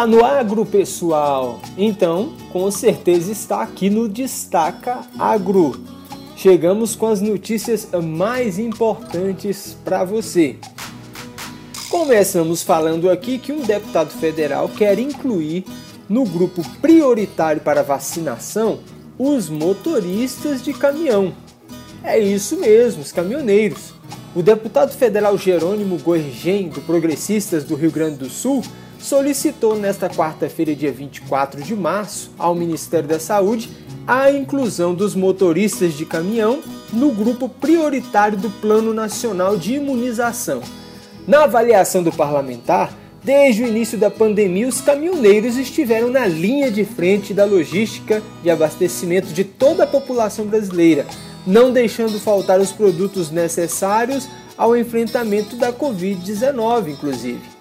Tá no agro, pessoal? Então, com certeza está aqui no Destaca Agro. Chegamos com as notícias mais importantes para você. Começamos falando aqui que um deputado federal quer incluir no grupo prioritário para vacinação os motoristas de caminhão. É isso mesmo, os caminhoneiros. O deputado federal Jerônimo Goergen, do Progressistas do Rio Grande do Sul, solicitou nesta quarta-feira, dia 24 de março, ao Ministério da Saúde a inclusão dos motoristas de caminhão no grupo prioritário do Plano Nacional de Imunização. Na avaliação do parlamentar, desde o início da pandemia, os caminhoneiros estiveram na linha de frente da logística de abastecimento de toda a população brasileira, não deixando faltar os produtos necessários ao enfrentamento da Covid-19, inclusive.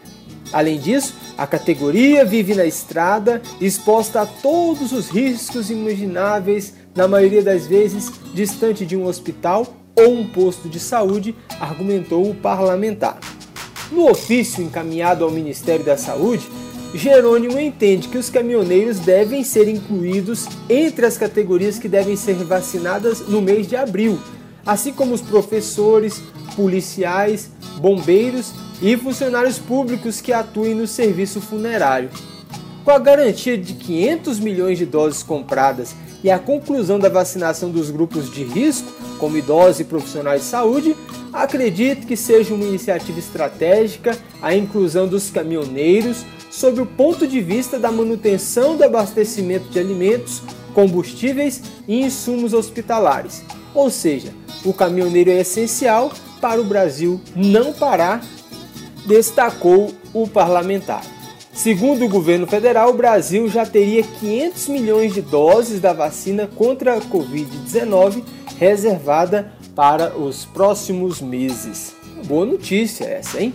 Além disso, a categoria vive na estrada, exposta a todos os riscos imagináveis, na maioria das vezes distante de um hospital ou um posto de saúde, argumentou o parlamentar. No ofício encaminhado ao Ministério da Saúde, Jerônimo entende que os caminhoneiros devem ser incluídos entre as categorias que devem ser vacinadas no mês de abril, assim como os professores, policiais, bombeiros e funcionários públicos que atuem no serviço funerário. Com a garantia de 500 milhões de doses compradas e a conclusão da vacinação dos grupos de risco, como idosos e profissionais de saúde, acredito que seja uma iniciativa estratégica a inclusão dos caminhoneiros sob o ponto de vista da manutenção do abastecimento de alimentos, combustíveis e insumos hospitalares. Ou seja, o caminhoneiro é essencial para o Brasil não parar destacou o parlamentar. Segundo o governo federal, o Brasil já teria 500 milhões de doses da vacina contra a Covid-19 reservada para os próximos meses. Boa notícia essa, hein?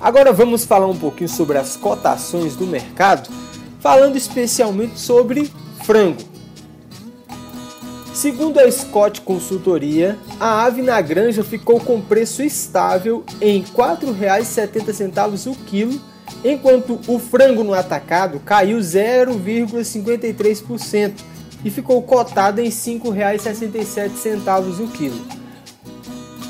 Agora vamos falar um pouquinho sobre as cotações do mercado, falando especialmente sobre frango. Segundo a Scott Consultoria, a ave na granja ficou com preço estável em R$ 4,70 o quilo, enquanto o frango no atacado caiu 0,53% e ficou cotado em R$ 5,67 o quilo.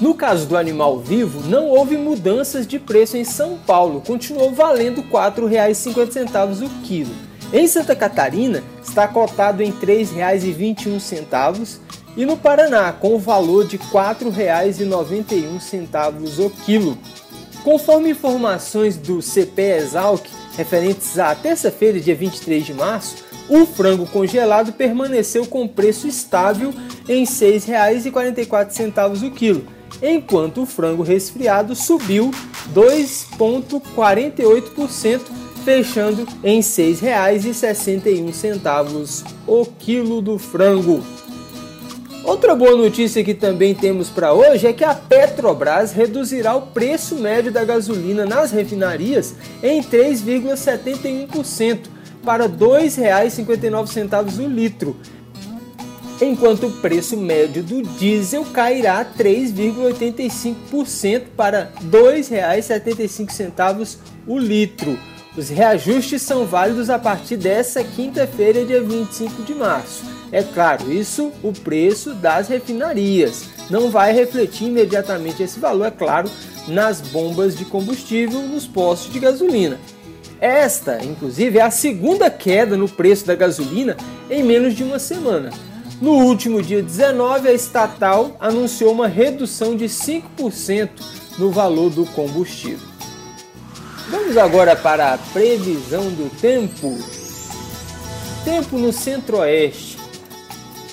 No caso do animal vivo, não houve mudanças de preço em São Paulo, continuou valendo R$ 4,50 o quilo. Em Santa Catarina está cotado em R$ 3,21 e no Paraná com o valor de R$ 4,91 o quilo. Conforme informações do CP Exalc referentes à terça-feira, dia 23 de março, o frango congelado permaneceu com preço estável em R$ 6,44 o quilo, enquanto o frango resfriado subiu 2,48% fechando em R$ 6,61 o quilo do frango. Outra boa notícia que também temos para hoje é que a Petrobras reduzirá o preço médio da gasolina nas refinarias em 3,71% para R$ 2,59 o litro, enquanto o preço médio do diesel cairá 3,85% para R$ 2,75 o litro. Os reajustes são válidos a partir dessa quinta-feira, dia 25 de março. É claro, isso o preço das refinarias. Não vai refletir imediatamente esse valor, é claro, nas bombas de combustível nos postos de gasolina. Esta, inclusive, é a segunda queda no preço da gasolina em menos de uma semana. No último dia 19, a estatal anunciou uma redução de 5% no valor do combustível. Vamos agora para a previsão do tempo. Tempo no centro-oeste.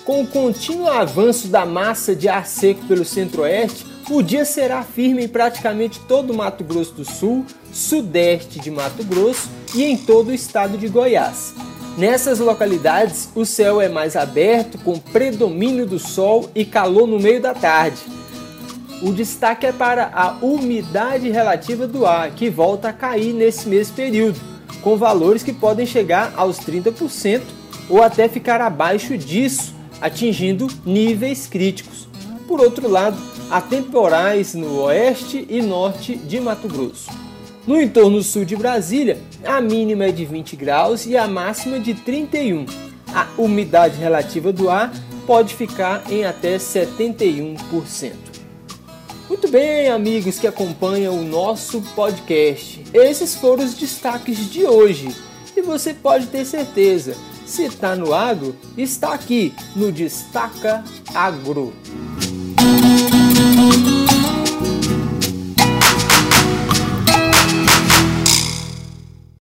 Com o contínuo avanço da massa de ar seco pelo centro-oeste, o dia será firme em praticamente todo o Mato Grosso do Sul, sudeste de Mato Grosso e em todo o estado de Goiás. Nessas localidades, o céu é mais aberto, com predomínio do sol e calor no meio da tarde. O destaque é para a umidade relativa do ar, que volta a cair nesse mesmo período, com valores que podem chegar aos 30% ou até ficar abaixo disso, atingindo níveis críticos. Por outro lado, há temporais no oeste e norte de Mato Grosso. No entorno sul de Brasília, a mínima é de 20 graus e a máxima de 31. A umidade relativa do ar pode ficar em até 71%. Muito bem, amigos que acompanham o nosso podcast. Esses foram os destaques de hoje. E você pode ter certeza, se está no agro, está aqui no Destaca Agro.